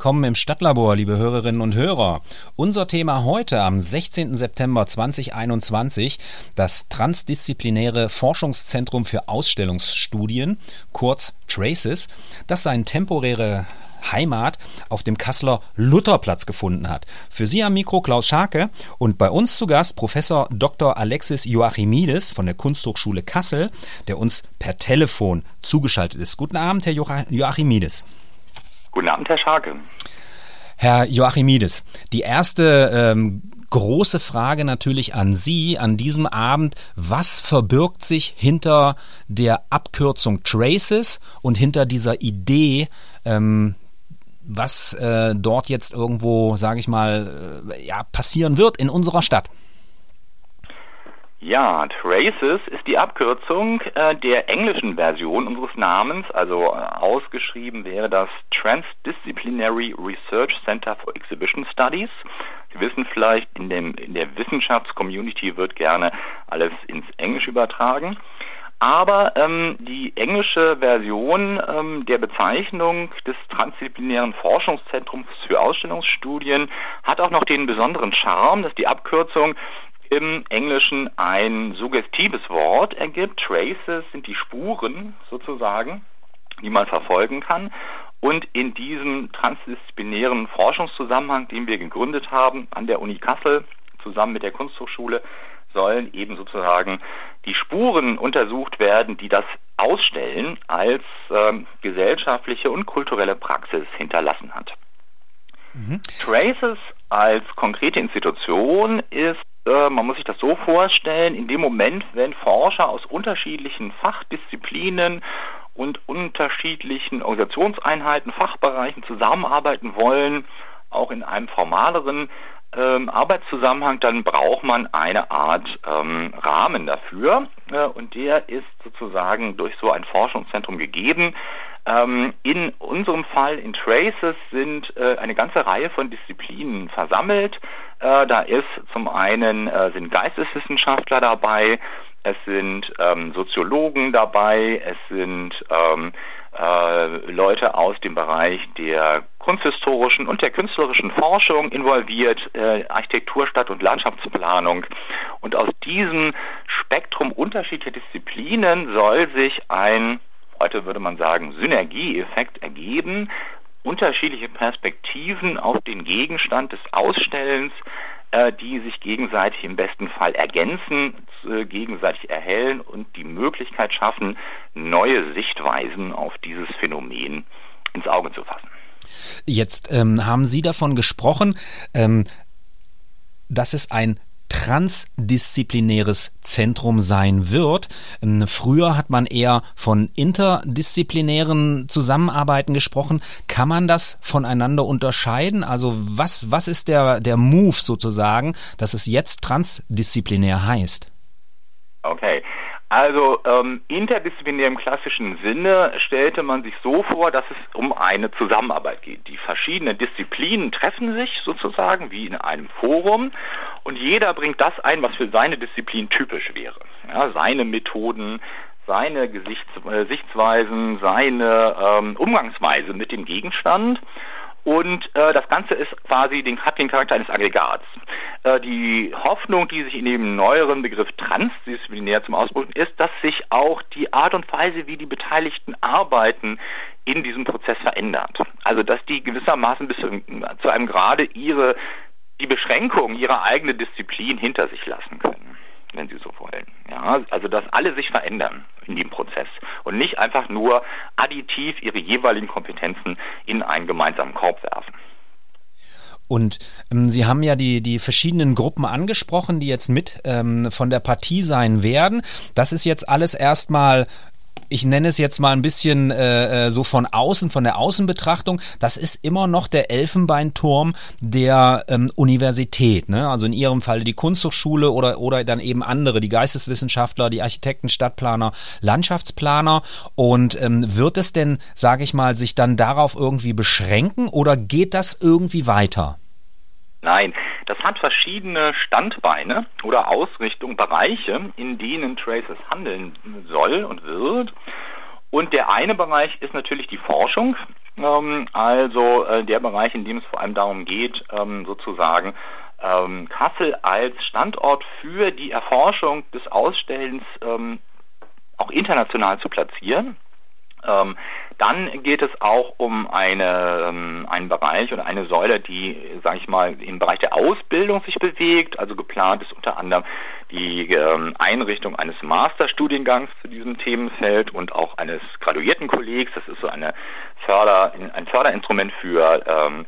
willkommen im Stadtlabor, liebe Hörerinnen und Hörer. Unser Thema heute am 16. September 2021, das transdisziplinäre Forschungszentrum für Ausstellungsstudien, kurz TRACES, das sein temporäre Heimat auf dem Kasseler Lutherplatz gefunden hat. Für Sie am Mikro Klaus Scharke und bei uns zu Gast Professor Dr. Alexis Joachimides von der Kunsthochschule Kassel, der uns per Telefon zugeschaltet ist. Guten Abend, Herr Joachimides. Guten Abend, Herr Scharke. Herr Joachimides, die erste ähm, große Frage natürlich an Sie an diesem Abend. Was verbirgt sich hinter der Abkürzung Traces und hinter dieser Idee, ähm, was äh, dort jetzt irgendwo, sage ich mal, äh, ja, passieren wird in unserer Stadt. Ja, Traces ist die Abkürzung äh, der englischen Version unseres Namens, also äh, ausgeschrieben wäre das Transdisciplinary Research Center for Exhibition Studies. Sie wissen vielleicht, in, dem, in der Wissenschaftscommunity wird gerne alles ins Englisch übertragen. Aber ähm, die englische Version ähm, der Bezeichnung des transdisziplinären Forschungszentrums für Ausstellungsstudien hat auch noch den besonderen Charme, dass die Abkürzung im Englischen ein suggestives Wort ergibt. Traces sind die Spuren sozusagen, die man verfolgen kann. Und in diesem transdisziplinären Forschungszusammenhang, den wir gegründet haben an der Uni Kassel zusammen mit der Kunsthochschule, sollen eben sozusagen die Spuren untersucht werden, die das Ausstellen als ähm, gesellschaftliche und kulturelle Praxis hinterlassen hat. Mhm. Traces als konkrete Institution ist, äh, man muss sich das so vorstellen, in dem Moment, wenn Forscher aus unterschiedlichen Fachdisziplinen und unterschiedlichen Organisationseinheiten, Fachbereichen zusammenarbeiten wollen, auch in einem formaleren ähm, Arbeitszusammenhang, dann braucht man eine Art ähm, Rahmen dafür äh, und der ist sozusagen durch so ein Forschungszentrum gegeben. Ähm, in unserem Fall in Traces sind äh, eine ganze Reihe von Disziplinen versammelt. Äh, da ist zum einen äh, sind Geisteswissenschaftler dabei, es sind ähm, Soziologen dabei, es sind ähm, äh, Leute aus dem Bereich der kunsthistorischen und der künstlerischen Forschung involviert, äh, Architektur, Stadt- und Landschaftsplanung. Und aus diesem Spektrum unterschiedlicher Disziplinen soll sich ein, heute würde man sagen, Synergieeffekt ergeben, unterschiedliche Perspektiven auf den Gegenstand des Ausstellens, äh, die sich gegenseitig im besten Fall ergänzen, äh, gegenseitig erhellen und die Möglichkeit schaffen, neue Sichtweisen auf dieses Phänomen ins Auge zu fassen. Jetzt ähm, haben Sie davon gesprochen, ähm, dass es ein transdisziplinäres Zentrum sein wird. Ähm, früher hat man eher von interdisziplinären Zusammenarbeiten gesprochen. Kann man das voneinander unterscheiden? Also was, was ist der, der Move sozusagen, dass es jetzt transdisziplinär heißt? Okay. Also ähm, interdisziplinär im klassischen Sinne stellte man sich so vor, dass es um eine Zusammenarbeit geht. Die verschiedenen Disziplinen treffen sich sozusagen wie in einem Forum und jeder bringt das ein, was für seine Disziplin typisch wäre. Ja, seine Methoden, seine Gesichts äh, Sichtweisen, seine ähm, Umgangsweise mit dem Gegenstand. Und äh, das Ganze ist quasi den, hat den Charakter eines Aggregats. Äh, die Hoffnung, die sich in dem neueren Begriff transdisziplinär zum Ausdruck ist, dass sich auch die Art und Weise, wie die Beteiligten arbeiten, in diesem Prozess verändert. Also dass die gewissermaßen bis zu einem Grade ihre die Beschränkung ihrer eigenen Disziplin hinter sich lassen können, wenn Sie so wollen. Ja, also dass alle sich verändern in dem Prozess und nicht einfach nur additiv ihre jeweiligen Kompetenzen in einen gemeinsamen Korb werfen. Und ähm, Sie haben ja die, die verschiedenen Gruppen angesprochen, die jetzt mit ähm, von der Partie sein werden. Das ist jetzt alles erstmal ich nenne es jetzt mal ein bisschen äh, äh, so von außen, von der Außenbetrachtung, das ist immer noch der Elfenbeinturm der ähm, Universität. Ne? Also in Ihrem Fall die Kunsthochschule oder, oder dann eben andere, die Geisteswissenschaftler, die Architekten, Stadtplaner, Landschaftsplaner. Und ähm, wird es denn, sage ich mal, sich dann darauf irgendwie beschränken oder geht das irgendwie weiter? Nein, das hat verschiedene Standbeine oder Ausrichtungen, Bereiche, in denen Traces handeln soll und wird. Und der eine Bereich ist natürlich die Forschung. ähm, also äh, der Bereich, in dem es vor allem darum geht, ähm, sozusagen ähm, Kassel als Standort für die Erforschung des Ausstellens auch international zu platzieren. Dann geht es auch um eine, ähm, einen Bereich oder eine Säule, die, sage ich mal, im Bereich der Ausbildung sich bewegt. Also geplant ist unter anderem die ähm, Einrichtung eines Masterstudiengangs zu diesem Themenfeld und auch eines Graduiertenkollegs. Das ist so eine Förder, ein Förderinstrument für ähm,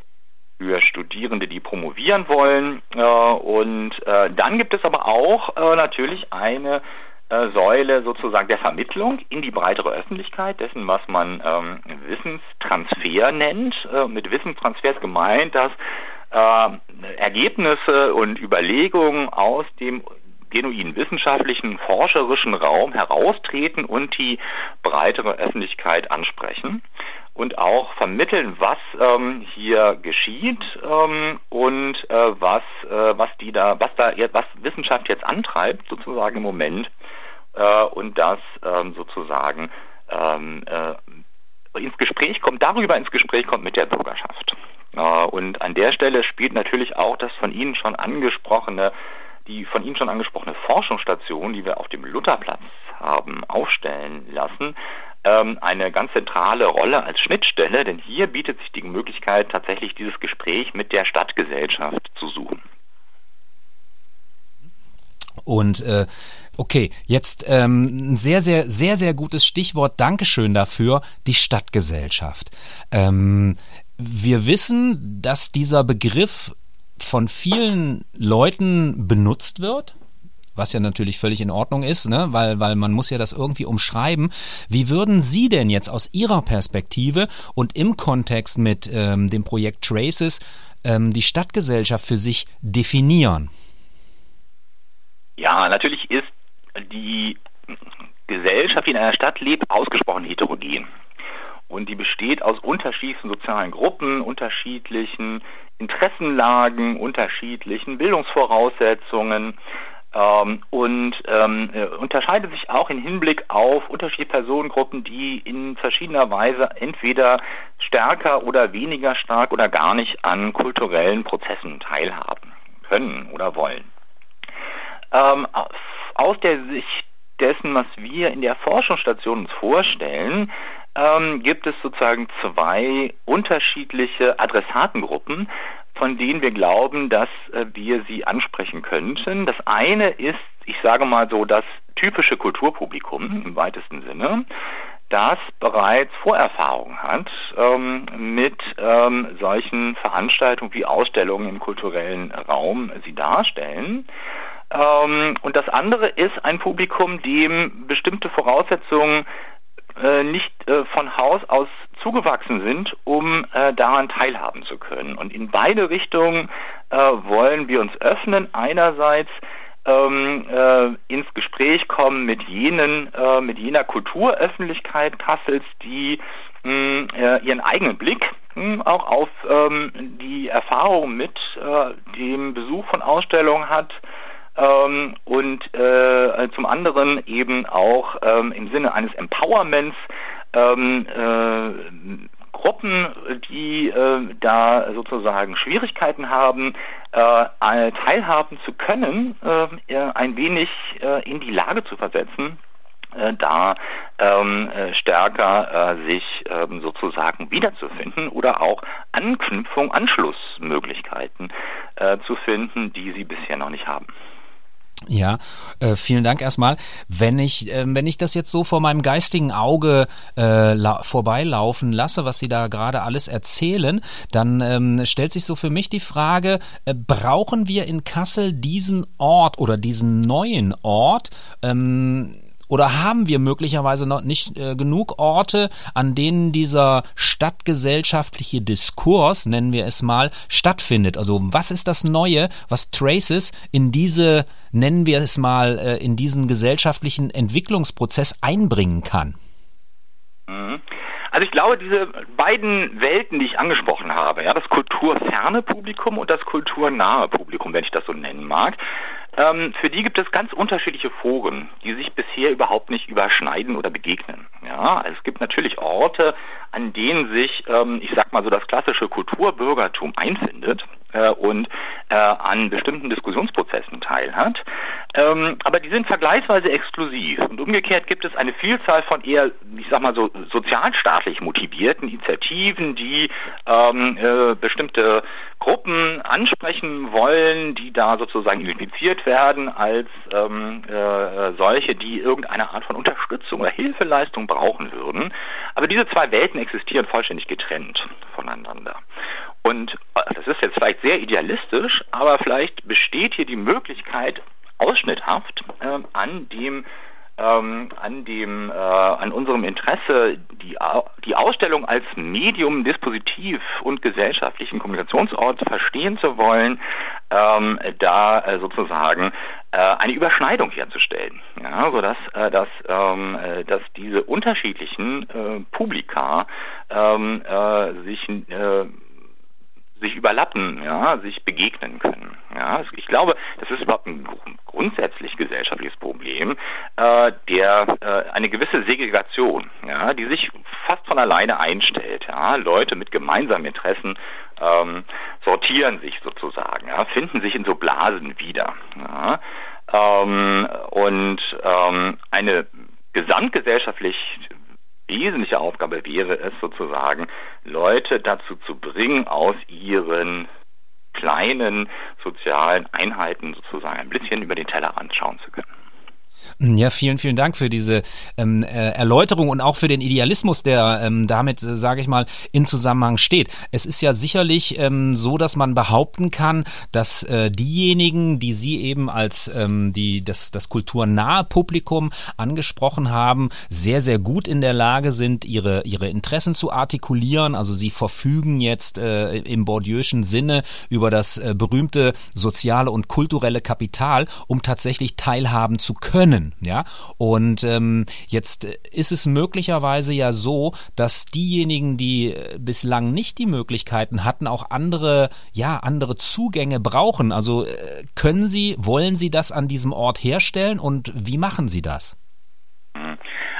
für Studierende, die promovieren wollen. Äh, und äh, dann gibt es aber auch äh, natürlich eine äh, Säule sozusagen der Vermittlung in die breitere Öffentlichkeit dessen, was man ähm, Wissenstransfer nennt. Äh, mit Wissenstransfer ist gemeint, dass äh, Ergebnisse und Überlegungen aus dem genuinen wissenschaftlichen, forscherischen Raum heraustreten und die breitere Öffentlichkeit ansprechen und auch vermitteln, was ähm, hier geschieht ähm, und äh, was, äh, was die da, was da, was Wissenschaft jetzt antreibt, sozusagen im Moment äh, und das ähm, sozusagen ähm, äh, ins Gespräch kommt, darüber ins Gespräch kommt mit der Bürgerschaft. Äh, und an der Stelle spielt natürlich auch das von Ihnen schon angesprochene die von Ihnen schon angesprochene Forschungsstation, die wir auf dem Lutherplatz haben aufstellen lassen, ähm, eine ganz zentrale Rolle als Schnittstelle, denn hier bietet sich die Möglichkeit, tatsächlich dieses Gespräch mit der Stadtgesellschaft zu suchen. Und äh, okay, jetzt ähm, ein sehr, sehr, sehr, sehr gutes Stichwort. Dankeschön dafür, die Stadtgesellschaft. Ähm, wir wissen, dass dieser Begriff von vielen Leuten benutzt wird was ja natürlich völlig in Ordnung ist, ne? weil, weil man muss ja das irgendwie umschreiben. Wie würden Sie denn jetzt aus Ihrer Perspektive und im Kontext mit ähm, dem Projekt Traces ähm, die Stadtgesellschaft für sich definieren? Ja, natürlich ist die Gesellschaft, die in einer Stadt lebt, ausgesprochen heterogen. Und die besteht aus unterschiedlichen sozialen Gruppen, unterschiedlichen Interessenlagen, unterschiedlichen Bildungsvoraussetzungen und ähm, äh, unterscheidet sich auch im Hinblick auf unterschiedliche Personengruppen, die in verschiedener Weise entweder stärker oder weniger stark oder gar nicht an kulturellen Prozessen teilhaben können oder wollen. Ähm, aus der Sicht dessen, was wir in der Forschungsstation uns vorstellen, ähm, gibt es sozusagen zwei unterschiedliche Adressatengruppen, von denen wir glauben, dass äh, wir sie ansprechen könnten. Das eine ist, ich sage mal so, das typische Kulturpublikum im weitesten Sinne, das bereits Vorerfahrung hat ähm, mit ähm, solchen Veranstaltungen wie Ausstellungen im kulturellen Raum sie darstellen. Ähm, und das andere ist ein Publikum, dem bestimmte Voraussetzungen äh, nicht äh, von Haus aus zugewachsen sind, um äh, daran teilhaben zu können. Und in beide Richtungen äh, wollen wir uns öffnen. Einerseits ähm, äh, ins Gespräch kommen mit jenen, äh, mit jener Kulturöffentlichkeit Kassels, die mh, äh, ihren eigenen Blick mh, auch auf ähm, die Erfahrung mit äh, dem Besuch von Ausstellungen hat, ähm, und äh, zum anderen eben auch ähm, im Sinne eines Empowerments ähm, äh, Gruppen, die äh, da sozusagen Schwierigkeiten haben, äh, teilhaben zu können, äh, ein wenig äh, in die Lage zu versetzen, äh, da ähm, äh, stärker äh, sich ähm, sozusagen wiederzufinden oder auch Anknüpfung, Anschlussmöglichkeiten äh, zu finden, die sie bisher noch nicht haben. Ja, äh, vielen Dank erstmal. Wenn ich, äh, wenn ich das jetzt so vor meinem geistigen Auge äh, vorbeilaufen lasse, was Sie da gerade alles erzählen, dann ähm, stellt sich so für mich die Frage, äh, brauchen wir in Kassel diesen Ort oder diesen neuen Ort? Ähm, oder haben wir möglicherweise noch nicht äh, genug Orte, an denen dieser stadtgesellschaftliche Diskurs, nennen wir es mal, stattfindet? Also was ist das Neue, was Traces in diese, nennen wir es mal, äh, in diesen gesellschaftlichen Entwicklungsprozess einbringen kann? Mhm. Also ich glaube, diese beiden Welten, die ich angesprochen habe, ja, das kulturferne Publikum und das kulturnahe Publikum, wenn ich das so nennen mag, ähm, für die gibt es ganz unterschiedliche Foren, die sich bisher überhaupt nicht überschneiden oder begegnen. Ja, also es gibt natürlich Orte, an denen sich, ähm, ich sag mal so, das klassische Kulturbürgertum einfindet äh, und äh, an bestimmten Diskussionsprozessen teilhat. Ähm, aber die sind vergleichsweise exklusiv. Und umgekehrt gibt es eine Vielzahl von eher, ich sag mal so, sozialstaatlich motivierten Initiativen, die ähm, äh, bestimmte Gruppen ansprechen wollen, die da sozusagen identifiziert werden als ähm, äh, solche, die irgendeine Art von Unterstützung oder Hilfeleistung brauchen würden. Aber diese zwei Welten existieren vollständig getrennt voneinander. Und äh, das ist jetzt vielleicht sehr idealistisch, aber vielleicht besteht hier die Möglichkeit, ausschnitthaft äh, an dem ähm, an dem äh, an unserem Interesse die die Ausstellung als Medium, Dispositiv und gesellschaftlichen Kommunikationsort verstehen zu wollen, ähm, da äh, sozusagen äh, eine Überschneidung herzustellen, ja, so dass äh, dass ähm, äh, dass diese unterschiedlichen äh, Publika ähm, äh, sich sich überlappen, ja, sich begegnen können. Ja, ich glaube, das ist überhaupt ein grundsätzlich gesellschaftliches Problem, äh, der äh, eine gewisse Segregation, ja, die sich fast von alleine einstellt. Ja, Leute mit gemeinsamen Interessen ähm, sortieren sich sozusagen, ja, finden sich in so Blasen wieder. Ja, ähm, und ähm, eine gesamtgesellschaftlich wesentliche Aufgabe wäre es sozusagen, Leute dazu zu bringen, aus ihren kleinen sozialen Einheiten sozusagen ein bisschen über den Tellerrand schauen zu können. Ja, vielen, vielen Dank für diese ähm, äh, Erläuterung und auch für den Idealismus, der ähm, damit, äh, sage ich mal, in Zusammenhang steht. Es ist ja sicherlich ähm, so, dass man behaupten kann, dass äh, diejenigen, die Sie eben als ähm, die das, das kulturnahe Publikum angesprochen haben, sehr, sehr gut in der Lage sind, ihre, ihre Interessen zu artikulieren. Also sie verfügen jetzt äh, im Bourdieu'schen Sinne über das äh, berühmte soziale und kulturelle Kapital, um tatsächlich teilhaben zu können können, ja. Und ähm, jetzt ist es möglicherweise ja so, dass diejenigen, die äh, bislang nicht die Möglichkeiten hatten, auch andere, ja, andere Zugänge brauchen. Also äh, können Sie, wollen Sie das an diesem Ort herstellen und wie machen Sie das?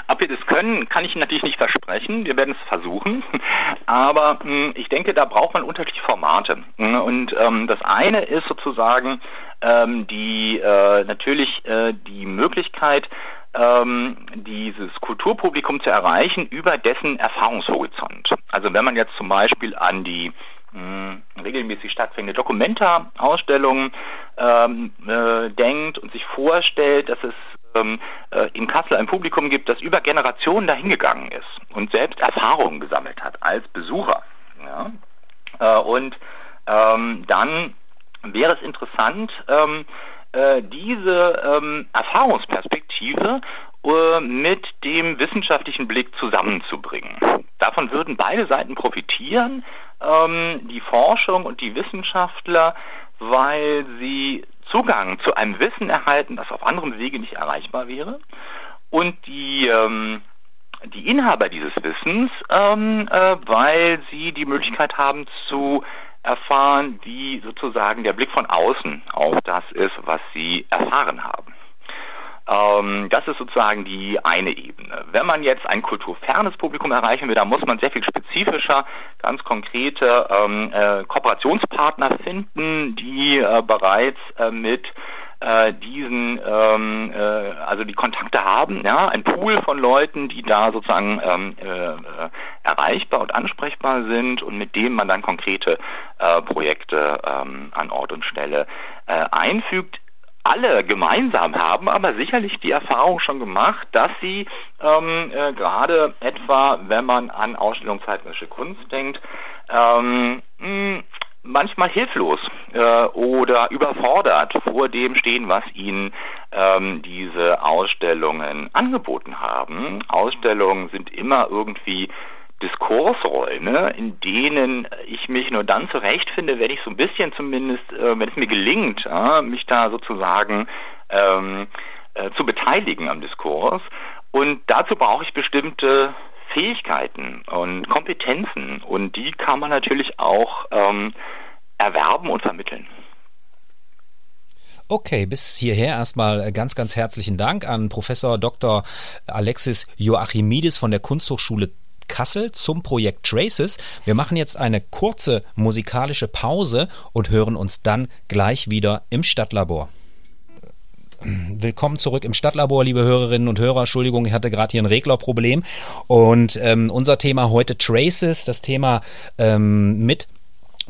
Ob wir das können, kann ich natürlich nicht versprechen. Wir werden es versuchen. Aber mh, hm, ich denke, da braucht man unterschiedliche Formate. Und ähm, das eine ist sozusagen ähm, die äh, natürlich äh, die Möglichkeit, ähm, dieses Kulturpublikum zu erreichen über dessen Erfahrungshorizont. Also wenn man jetzt zum Beispiel an die mh, regelmäßig stattfindende Dokumenta-Ausstellungen ähm, äh, denkt und sich vorstellt, dass es ähm, äh, in Kassel ein Publikum gibt, das über Generationen dahingegangen ist und selbst Erfahrungen gesammelt hat als Besucher. Ja? Äh, und ähm, dann wäre es interessant, ähm, äh, diese ähm, Erfahrungsperspektive äh, mit dem wissenschaftlichen Blick zusammenzubringen. Davon würden beide Seiten profitieren, ähm, die Forschung und die Wissenschaftler, weil sie Zugang zu einem Wissen erhalten, das auf anderem Wege nicht erreichbar wäre. Und die, ähm, die Inhaber dieses Wissens, ähm, äh, weil sie die Möglichkeit haben zu erfahren, wie sozusagen der Blick von außen auf das ist, was sie erfahren haben. Ähm, das ist sozusagen die eine Ebene. Wenn man jetzt ein kulturfernes Publikum erreichen will, dann muss man sehr viel spezifischer, ganz konkrete ähm, äh, Kooperationspartner finden, die äh, bereits äh, mit äh, diesen, ähm, äh, also die Kontakte haben, ja, ein Pool von Leuten, die da sozusagen ähm, äh, erreichbar und ansprechbar sind und mit denen man dann konkrete äh, Projekte ähm, an Ort und Stelle äh, einfügt. Alle gemeinsam haben, aber sicherlich die Erfahrung schon gemacht, dass sie ähm, äh, gerade etwa, wenn man an Ausstellungszeitmische Kunst denkt, ähm, mh, manchmal hilflos äh, oder überfordert vor dem stehen, was ihnen ähm, diese Ausstellungen angeboten haben. Ausstellungen sind immer irgendwie Diskursräume, in denen ich mich nur dann zurechtfinde, wenn ich so ein bisschen zumindest, äh, wenn es mir gelingt, äh, mich da sozusagen ähm, äh, zu beteiligen am Diskurs. Und dazu brauche ich bestimmte Fähigkeiten und Kompetenzen und die kann man natürlich auch ähm, erwerben und vermitteln. Okay, bis hierher erstmal ganz, ganz herzlichen Dank an Professor Dr. Alexis Joachimidis von der Kunsthochschule Kassel zum Projekt Traces. Wir machen jetzt eine kurze musikalische Pause und hören uns dann gleich wieder im Stadtlabor. Willkommen zurück im Stadtlabor, liebe Hörerinnen und Hörer. Entschuldigung, ich hatte gerade hier ein Reglerproblem. Und ähm, unser Thema heute Traces, das Thema ähm, mit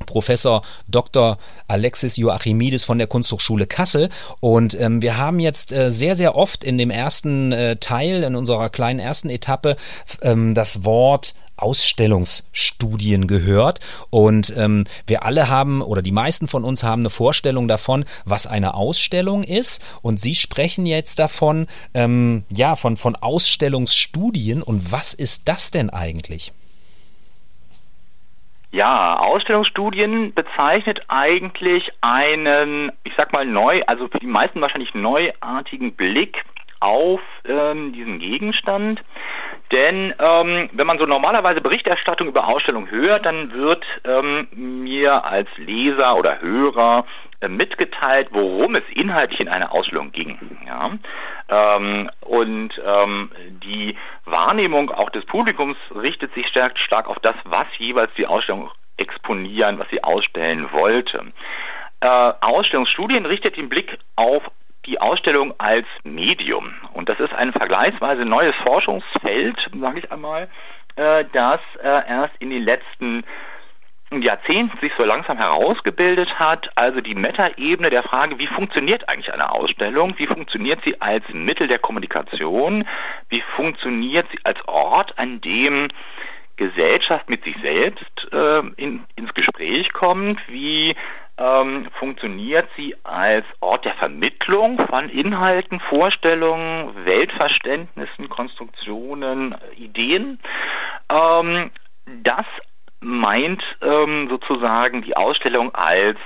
Professor Dr. Alexis Joachimidis von der Kunsthochschule Kassel. Und ähm, wir haben jetzt äh, sehr, sehr oft in dem ersten äh, Teil, in unserer kleinen ersten Etappe, ähm, das Wort Ausstellungsstudien gehört und ähm, wir alle haben oder die meisten von uns haben eine Vorstellung davon, was eine Ausstellung ist und Sie sprechen jetzt davon, ähm, ja, von, von Ausstellungsstudien und was ist das denn eigentlich? Ja, Ausstellungsstudien bezeichnet eigentlich einen, ich sag mal neu, also für die meisten wahrscheinlich neuartigen Blick auf ähm, diesen Gegenstand. Denn ähm, wenn man so normalerweise Berichterstattung über Ausstellungen hört, dann wird ähm, mir als Leser oder Hörer äh, mitgeteilt, worum es inhaltlich in einer Ausstellung ging. Ja? Ähm, und ähm, die Wahrnehmung auch des Publikums richtet sich stark, stark auf das, was jeweils die Ausstellung exponieren, was sie ausstellen wollte. Äh, Ausstellungsstudien richtet den Blick auf die Ausstellung als Medium. Und das ist ein vergleichsweise neues Forschungsfeld, sage ich einmal, äh, das äh, erst in den letzten Jahrzehnten sich so langsam herausgebildet hat, also die Meta-Ebene der Frage, wie funktioniert eigentlich eine Ausstellung, wie funktioniert sie als Mittel der Kommunikation, wie funktioniert sie als Ort, an dem Gesellschaft mit sich selbst äh, in, ins Gespräch kommt, wie ähm, funktioniert sie als Ort der Vermittlung von Inhalten, Vorstellungen, Weltverständnissen, Konstruktionen, Ideen. Ähm, das meint ähm, sozusagen die Ausstellung als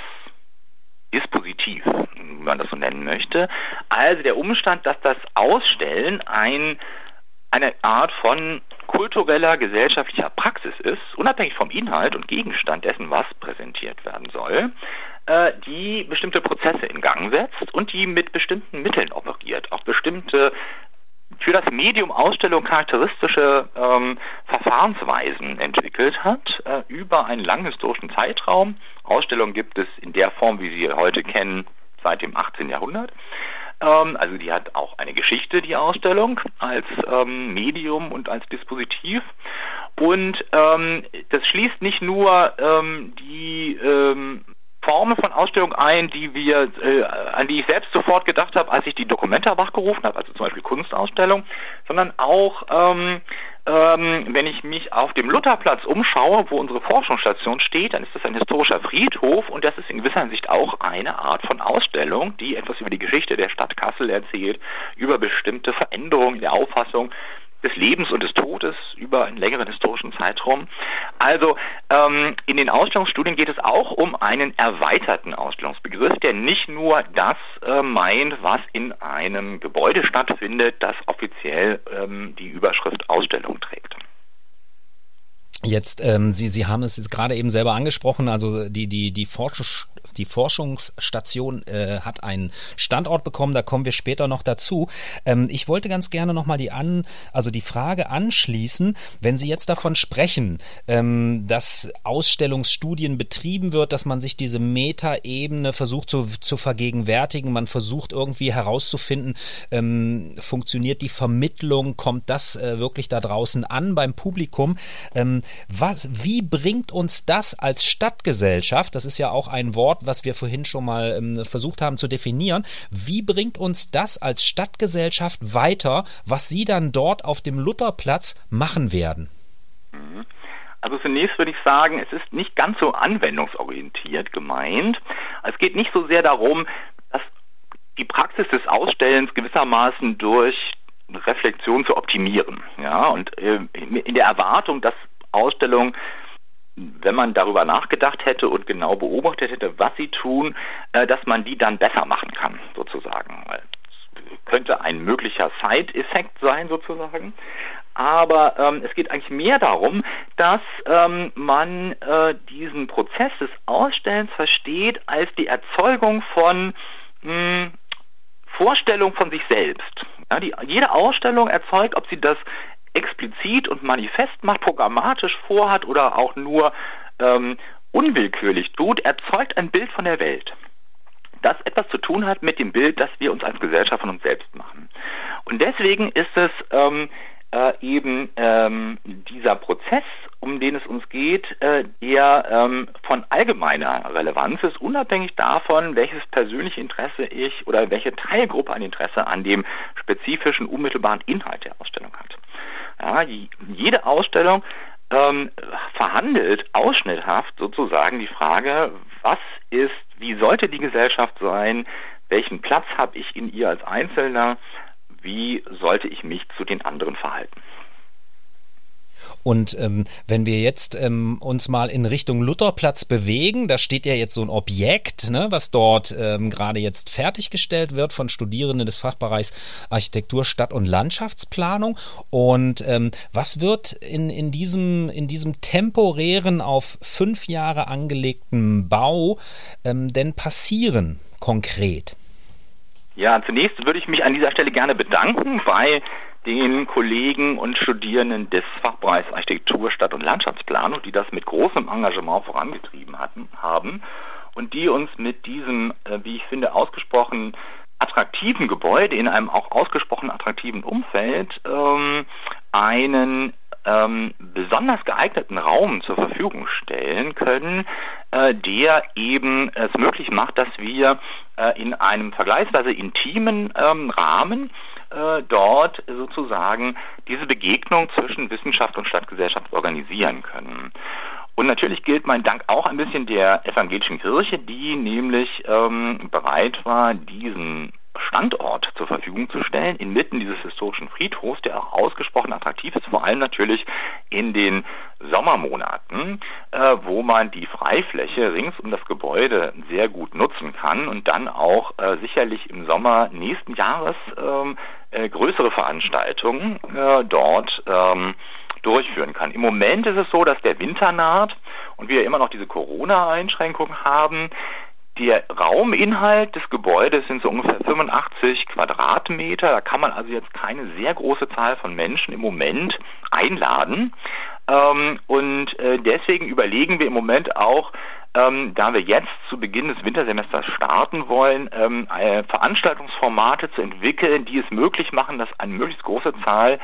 Dispositiv, wenn man das so nennen möchte. Also der Umstand, dass das Ausstellen ein, eine Art von kultureller, gesellschaftlicher Praxis ist, unabhängig vom Inhalt und Gegenstand dessen, was präsentiert werden soll, äh, die bestimmte Prozesse in Gang setzt und die mit bestimmten Mitteln operiert, auch bestimmte für das Medium Ausstellung charakteristische ähm, Verfahrensweisen entwickelt hat äh, über einen langen historischen Zeitraum. Ausstellungen gibt es in der Form, wie Sie heute kennen, seit dem 18. Jahrhundert. Ähm, also die hat auch eine Geschichte, die Ausstellung, als ähm, Medium und als Dispositiv. Und ähm, das schließt nicht nur ähm, die ähm, Formen von Ausstellung ein, die wir, äh, an die ich selbst sofort gedacht habe, als ich die Dokumenta wachgerufen habe, also zum Beispiel Kunstausstellung, sondern auch ähm, ähm, wenn ich mich auf dem Lutherplatz umschaue, wo unsere Forschungsstation steht, dann ist das ein historischer Friedhof und das ist in gewisser Hinsicht auch eine Art von Ausstellung, die etwas über die Geschichte der Stadt Kassel erzählt, über bestimmte Veränderungen in der Auffassung des Lebens und des Todes über einen längeren historischen Zeitraum. Also ähm, in den Ausstellungsstudien geht es auch um einen erweiterten Ausstellungsbegriff, der nicht nur das äh, meint, was in einem Gebäude stattfindet, das offiziell ähm, die Überschrift Ausstellung trägt. Jetzt, ähm, Sie, Sie haben es jetzt gerade eben selber angesprochen, also die, die, die Forschung die Forschungsstation äh, hat einen Standort bekommen, da kommen wir später noch dazu. Ähm, ich wollte ganz gerne nochmal die an, also die Frage anschließen, wenn Sie jetzt davon sprechen, ähm, dass Ausstellungsstudien betrieben wird, dass man sich diese Metaebene versucht zu, zu vergegenwärtigen, man versucht irgendwie herauszufinden, ähm, funktioniert die Vermittlung, kommt das äh, wirklich da draußen an beim Publikum? Ähm, was, wie bringt uns das als Stadtgesellschaft, das ist ja auch ein Wort, was wir vorhin schon mal ähm, versucht haben zu definieren. Wie bringt uns das als Stadtgesellschaft weiter, was Sie dann dort auf dem Lutherplatz machen werden? Mhm. Also zunächst würde ich sagen, es ist nicht ganz so anwendungsorientiert gemeint. Es geht nicht so sehr darum, dass die Praxis des Ausstellens gewissermaßen durch Reflexion zu optimieren. Ja, und äh, in der Erwartung, dass Ausstellungen wenn man darüber nachgedacht hätte und genau beobachtet hätte, was sie tun, äh, dass man die dann besser machen kann, sozusagen. Es könnte ein möglicher Side-Effekt sein, sozusagen. Aber ähm, es geht eigentlich mehr darum, dass ähm, man äh, diesen Prozess des Ausstellens versteht als die Erzeugung von mh, Vorstellung von sich selbst. Ja, die, jede Ausstellung erzeugt, ob sie das explizit und manifest macht, programmatisch vorhat oder auch nur ähm, unwillkürlich tut, erzeugt ein Bild von der Welt, das etwas zu tun hat mit dem Bild, das wir uns als Gesellschaft von uns selbst machen. Und deswegen ist es ähm, äh, eben ähm, dieser Prozess, um den es uns geht, äh, der ähm, von allgemeiner Relevanz ist, unabhängig davon, welches persönliche Interesse ich oder welche Teilgruppe ein Interesse an dem spezifischen, unmittelbaren Inhalt der Ausstellung hat. Ja, jede Ausstellung ähm, verhandelt ausschnitthaft sozusagen die Frage, was ist, wie sollte die Gesellschaft sein, welchen Platz habe ich in ihr als Einzelner, wie sollte ich mich zu den anderen verhalten. Und ähm, wenn wir jetzt ähm, uns mal in Richtung Lutherplatz bewegen, da steht ja jetzt so ein Objekt, ne, was dort ähm, gerade jetzt fertiggestellt wird von Studierenden des Fachbereichs Architektur, Stadt- und Landschaftsplanung. Und ähm, was wird in, in, diesem, in diesem temporären, auf fünf Jahre angelegten Bau ähm, denn passieren konkret? Ja, zunächst würde ich mich an dieser Stelle gerne bedanken bei den Kollegen und Studierenden des Fachbereichs Architektur, Stadt- und Landschaftsplanung, die das mit großem Engagement vorangetrieben hatten, haben und die uns mit diesem, äh, wie ich finde, ausgesprochen attraktiven Gebäude in einem auch ausgesprochen attraktiven Umfeld ähm, einen ähm, besonders geeigneten Raum zur Verfügung stellen können, äh, der eben es möglich macht, dass wir äh, in einem vergleichsweise intimen ähm, Rahmen äh, dort sozusagen diese Begegnung zwischen Wissenschaft und Stadtgesellschaft organisieren können. Und natürlich gilt mein Dank auch ein bisschen der evangelischen Kirche, die nämlich ähm, bereit war, diesen Standort zur Verfügung zu stellen, inmitten dieses historischen Friedhofs, der auch ausgesprochen attraktiv ist, vor allem natürlich in den Sommermonaten, äh, wo man die Freifläche rings um das Gebäude sehr gut nutzen kann und dann auch äh, sicherlich im Sommer nächsten Jahres ähm, äh, größere Veranstaltungen äh, dort ähm, durchführen kann. Im Moment ist es so, dass der Winter naht und wir immer noch diese Corona-Einschränkungen haben. Der Rauminhalt des Gebäudes sind so ungefähr 85 Quadratmeter. Da kann man also jetzt keine sehr große Zahl von Menschen im Moment einladen. Ähm, und äh, deswegen überlegen wir im Moment auch, ähm, da wir jetzt zu Beginn des Wintersemesters starten wollen, ähm, äh, Veranstaltungsformate zu entwickeln, die es möglich machen, dass eine möglichst große Zahl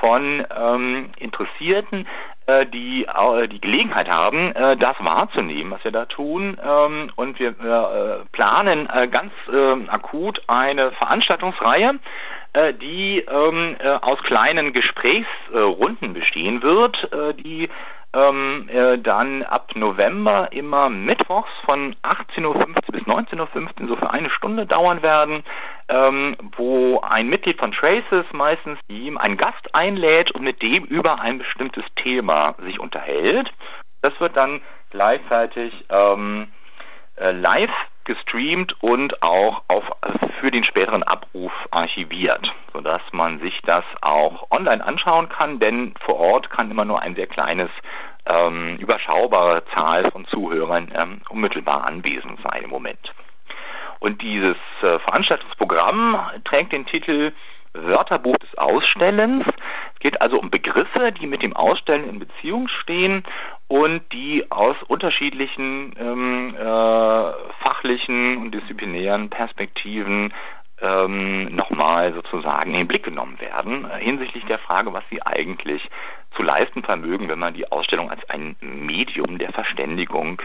von ähm, Interessierten, äh, die äh, die Gelegenheit haben, äh, das wahrzunehmen, was wir da tun. Ähm, und wir äh, planen ganz akut eine Veranstaltungsreihe, die ähm, aus kleinen Gesprächsrunden bestehen wird, die ähm, äh, dann ab November immer mittwochs von 18.15 Uhr bis 19.15 Uhr so für eine Stunde dauern werden, ähm, wo ein Mitglied von Traces meistens ihm einen Gast einlädt und mit dem über ein bestimmtes Thema sich unterhält. Das wird dann gleichzeitig ähm, äh, live gestreamt und auch auf, für den späteren Abruf archiviert, sodass man sich das auch online anschauen kann, denn vor Ort kann immer nur ein sehr kleines, ähm, überschaubare Zahl von Zuhörern ähm, unmittelbar anwesend sein im Moment. Und dieses äh, Veranstaltungsprogramm trägt den Titel Wörterbuch des Ausstellens. Es geht also um Begriffe, die mit dem Ausstellen in Beziehung stehen und die aus unterschiedlichen ähm, äh, fachlichen und disziplinären Perspektiven ähm, nochmal sozusagen in den Blick genommen werden äh, hinsichtlich der Frage, was sie eigentlich zu leisten vermögen, wenn man die Ausstellung als ein Medium der Verständigung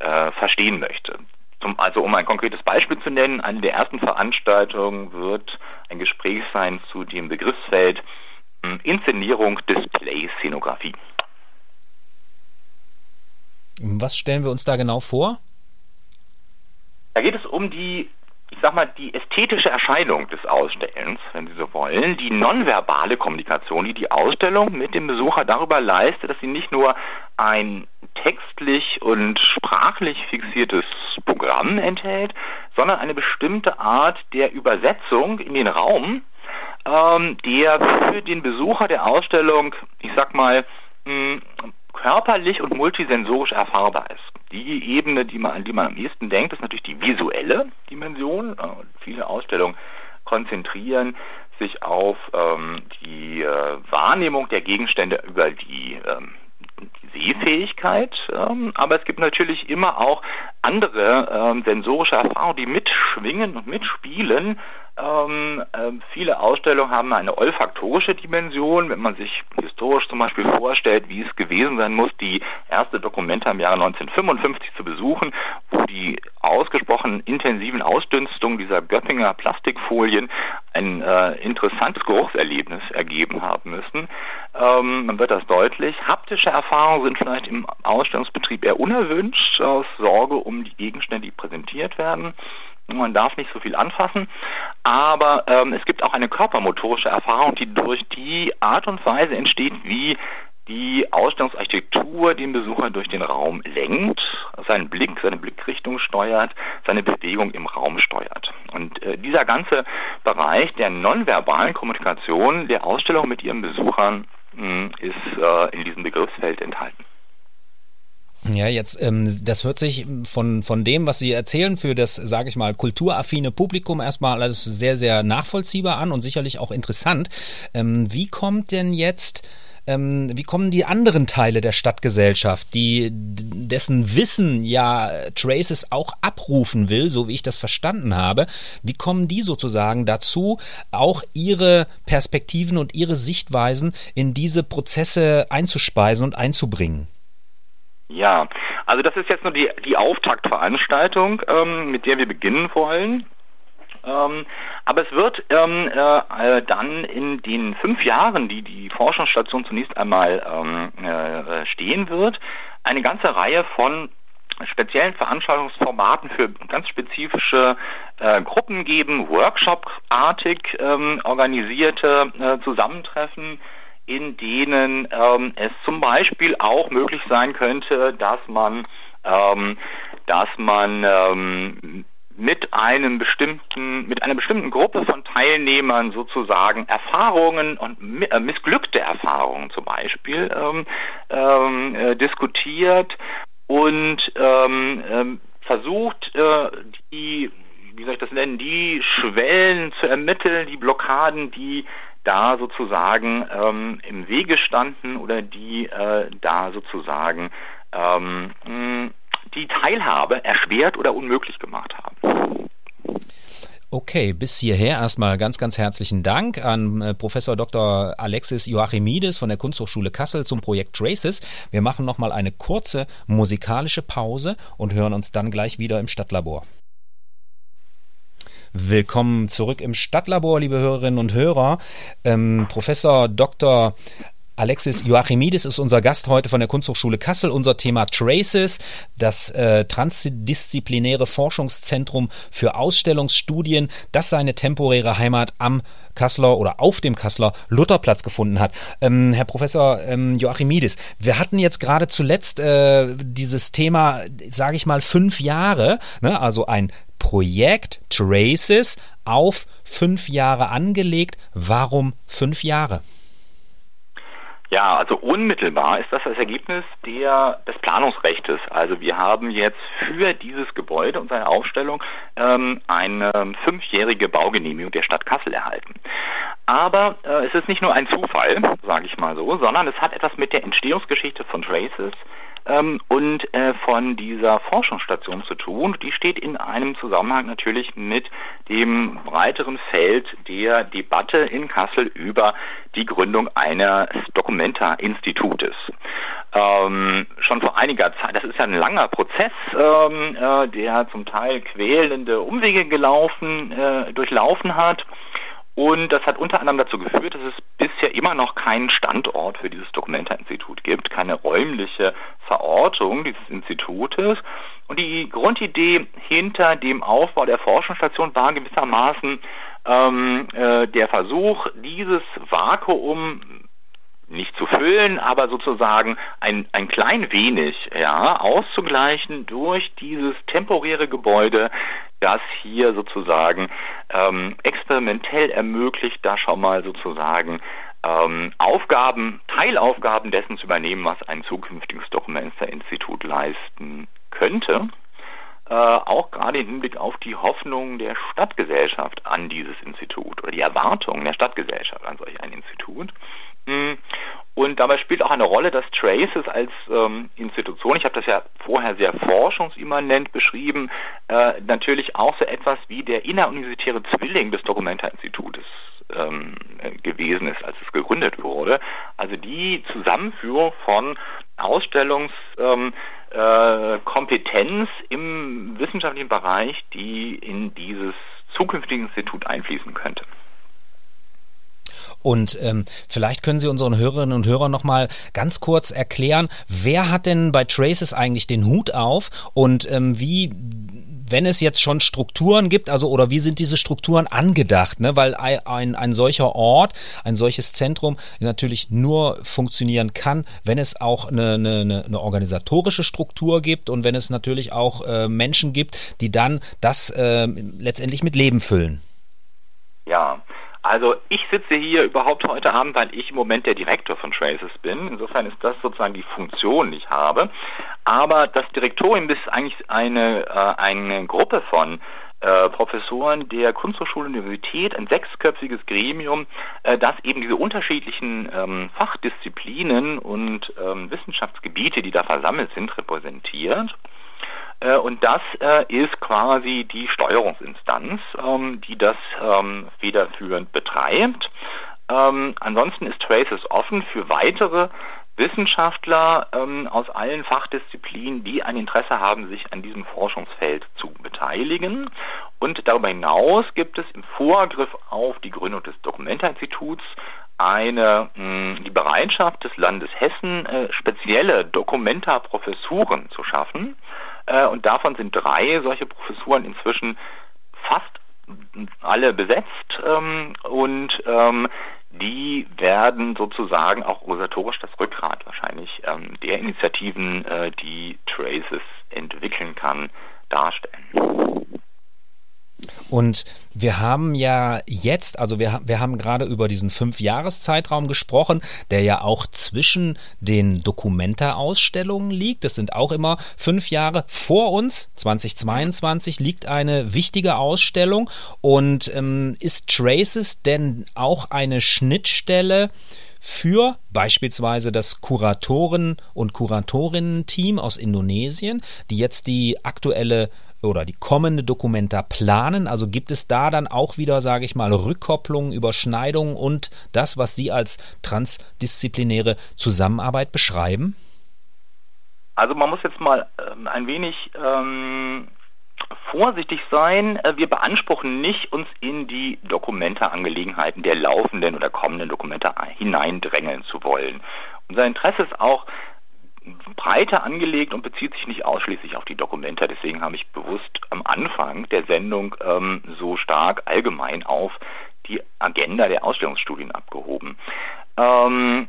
äh, verstehen möchte. Zum, also um ein konkretes Beispiel zu nennen, eine der ersten Veranstaltungen wird ein Gespräch sein zu dem Begriffsfeld hm, Inszenierung, Display, Szenografie. Was stellen wir uns da genau vor? Da geht es um die, ich sag mal, die ästhetische Erscheinung des Ausstellens, wenn Sie so wollen, die nonverbale Kommunikation, die die Ausstellung mit dem Besucher darüber leistet, dass sie nicht nur ein textlich und sprachlich fixiertes Programm enthält, sondern eine bestimmte Art der Übersetzung in den Raum, ähm, der für den Besucher der Ausstellung, ich sag mal, mh, körperlich und multisensorisch erfahrbar ist. Die Ebene, die man, an die man am ehesten denkt, ist natürlich die visuelle Dimension. Äh, viele Ausstellungen konzentrieren sich auf ähm, die äh, Wahrnehmung der Gegenstände über die ähm, Sehfähigkeit, ähm, aber es gibt natürlich immer auch andere ähm, sensorische Erfahrungen, die mitschwingen und mitspielen, ähm, äh, viele Ausstellungen haben eine olfaktorische Dimension. Wenn man sich historisch zum Beispiel vorstellt, wie es gewesen sein muss, die erste Dokumente im Jahre 1955 zu besuchen, wo die ausgesprochen intensiven Ausdünstungen dieser Göppinger Plastikfolien ein äh, interessantes Geruchserlebnis ergeben haben müssen, ähm, dann wird das deutlich. Haptische Erfahrungen sind vielleicht im Ausstellungsbetrieb eher unerwünscht, aus Sorge um die Gegenstände, die präsentiert werden. Man darf nicht so viel anfassen, aber ähm, es gibt auch eine körpermotorische Erfahrung, die durch die Art und Weise entsteht, wie die Ausstellungsarchitektur den Besucher durch den Raum lenkt, seinen Blick, seine Blickrichtung steuert, seine Bewegung im Raum steuert. Und äh, dieser ganze Bereich der nonverbalen Kommunikation der Ausstellung mit ihren Besuchern mh, hm, ist äh, in diesem Begriffsfeld enthalten. Ja, jetzt, ähm, das hört sich von, von dem, was Sie erzählen, für das, sage ich mal, kulturaffine Publikum erstmal alles sehr, sehr nachvollziehbar an und sicherlich auch interessant. Ähm, wie kommt denn jetzt ähm, wie kommen die anderen Teile der Stadtgesellschaft, die dessen Wissen ja Traces auch abrufen will, so wie ich das verstanden habe, wie kommen die sozusagen dazu, auch ihre Perspektiven und ihre Sichtweisen in diese Prozesse einzuspeisen und einzubringen? Ja, also das ist jetzt nur die, die Auftaktveranstaltung, ähm, mit der wir beginnen wollen. Ähm, aber es wird ähm, äh, dann in den fünf Jahren, die die Forschungsstation zunächst einmal ähm, äh, stehen wird, eine ganze Reihe von speziellen Veranstaltungsformaten für ganz spezifische äh, Gruppen geben, Workshop-artig ähm, organisierte äh, Zusammentreffen, in denen ähm, es zum Beispiel auch möglich sein könnte, dass man, ähm, dass man ähm, mit einem bestimmten, mit einer bestimmten Gruppe von Teilnehmern sozusagen Erfahrungen und äh, missglückte Erfahrungen zum Beispiel ähm, ähm, äh, diskutiert und ähm, ähm versucht, äh, die, wie soll ich das nennen, die Schwellen zu ermitteln, die Blockaden, die da sozusagen ähm, im Wege standen oder die äh, da sozusagen ähm, die Teilhabe erschwert oder unmöglich gemacht haben. Okay, bis hierher erstmal ganz, ganz herzlichen Dank an äh, Professor Dr. Alexis Joachimidis von der Kunsthochschule Kassel zum Projekt Traces. Wir machen nochmal eine kurze musikalische Pause und hören uns dann gleich wieder im Stadtlabor. Willkommen zurück im Stadtlabor, liebe Hörerinnen und Hörer. Ähm, Professor Dr. Alexis Joachimidis ist unser Gast heute von der Kunsthochschule Kassel. Unser Thema Traces, das äh, transdisziplinäre Forschungszentrum für Ausstellungsstudien, das seine temporäre Heimat am Kasseler oder auf dem Kasseler Lutherplatz gefunden hat. Ähm, Herr Professor ähm, Joachimidis, wir hatten jetzt gerade zuletzt äh, dieses Thema, sage ich mal, fünf Jahre, ne? also ein Projekt Traces auf fünf Jahre angelegt. Warum fünf Jahre? Ja, also unmittelbar ist das das Ergebnis der, des Planungsrechtes. Also wir haben jetzt für dieses Gebäude und seine Aufstellung ähm, eine fünfjährige Baugenehmigung der Stadt Kassel erhalten. Aber äh, es ist nicht nur ein Zufall, sage ich mal so, sondern es hat etwas mit der Entstehungsgeschichte von Traces ähm, und äh, von dieser Forschungsstation zu tun. Die steht in einem Zusammenhang natürlich mit dem breiteren Feld der Debatte in Kassel über die Gründung eines Documenta-Institutes. Ähm, schon vor einiger Zeit, das ist ja ein langer Prozess, ähm, äh, der zum Teil quälende Umwege gelaufen, äh, durchlaufen hat. Und das hat unter anderem dazu geführt, dass es bisher immer noch keinen Standort für dieses Dokumenta-Institut gibt, keine räumliche Verortung dieses Institutes. Und die Grundidee hinter dem Aufbau der Forschungsstation war gewissermaßen ähm, äh, der Versuch, dieses Vakuum nicht zu füllen, aber sozusagen ein, ein klein wenig ja, auszugleichen durch dieses temporäre Gebäude, das hier sozusagen ähm, experimentell ermöglicht, da schon mal sozusagen ähm, Aufgaben, Teilaufgaben dessen zu übernehmen, was ein zukünftiges Dokumenta-Institut leisten könnte. Äh, auch gerade im Hinblick auf die Hoffnungen der Stadtgesellschaft an dieses Institut oder die Erwartungen der Stadtgesellschaft an solch ein Institut. Und dabei spielt auch eine Rolle, dass Traces als ähm, Institution, ich habe das ja vorher sehr forschungsimmanent beschrieben, äh, natürlich auch so etwas wie der inneruniversitäre Zwilling des Documenta-Institutes ähm, gewesen ist, als es gegründet wurde. Also die Zusammenführung von Ausstellungskompetenz ähm, äh, im wissenschaftlichen Bereich, die in dieses zukünftige Institut einfließen könnte. Und ähm, vielleicht können Sie unseren Hörerinnen und Hörern noch mal ganz kurz erklären, wer hat denn bei Traces eigentlich den Hut auf und ähm, wie wenn es jetzt schon Strukturen gibt, also oder wie sind diese Strukturen angedacht, ne? Weil ein, ein solcher Ort, ein solches Zentrum natürlich nur funktionieren kann, wenn es auch eine, eine, eine organisatorische Struktur gibt und wenn es natürlich auch äh, Menschen gibt, die dann das äh, letztendlich mit Leben füllen. Ja, also ich sitze hier überhaupt heute Abend, weil ich im Moment der Direktor von Traces bin. Insofern ist das sozusagen die Funktion, die ich habe. Aber das Direktorium ist eigentlich eine, äh, eine Gruppe von äh, Professoren der Kunsthochschule Universität, ein sechsköpfiges Gremium, äh, das eben diese unterschiedlichen ähm, Fachdisziplinen und ähm, Wissenschaftsgebiete, die da versammelt sind, repräsentiert. Äh, und das äh, ist quasi die Steuerungsinstanz, ähm, die das ähm, federführend betreibt. Ähm, ansonsten ist Traces offen für weitere Wissenschaftler aus allen Fachdisziplinen, die ein Interesse haben, sich an diesem Forschungsfeld zu beteiligen. Und darüber hinaus gibt es im Vorgriff auf die Gründung des Dokumenta-Instituts eine, die Bereitschaft des Landes Hessen, äh, spezielle Dokumenta-Professuren zu schaffen. Äh, und davon sind drei solche Professuren inzwischen fast alle besetzt ähm, und ähm, die werden sozusagen auch organisatorisch das Rückgrat wahrscheinlich ähm, der Initiativen, äh, die Traces entwickeln kann, darstellen. Und wir haben ja jetzt, also wir, wir haben gerade über diesen Fünf-Jahres-Zeitraum gesprochen, der ja auch zwischen den Dokumenta-Ausstellungen liegt. Das sind auch immer fünf Jahre. Vor uns, 2022, liegt eine wichtige Ausstellung. Und ähm, ist Traces denn auch eine Schnittstelle für beispielsweise das Kuratoren- und Kuratorinnen-Team aus Indonesien, die jetzt die aktuelle oder die kommende Dokumenta planen? Also gibt es da dann auch wieder, sage ich mal, Rückkopplungen, Überschneidungen und das, was Sie als transdisziplinäre Zusammenarbeit beschreiben? Also man muss jetzt mal ähm, ein wenig ähm, vorsichtig sein. Äh, wir beanspruchen nicht, uns in die Dokumente-Angelegenheiten der laufenden oder kommenden Dokumente hineindrängeln zu wollen. Unser Interesse ist auch, breiter angelegt und bezieht sich nicht ausschließlich auf die Dokumente. Deswegen habe ich bewusst am Anfang der Sendung ähm, so stark allgemein auf die Agenda der Ausstellungsstudien abgehoben. Ähm,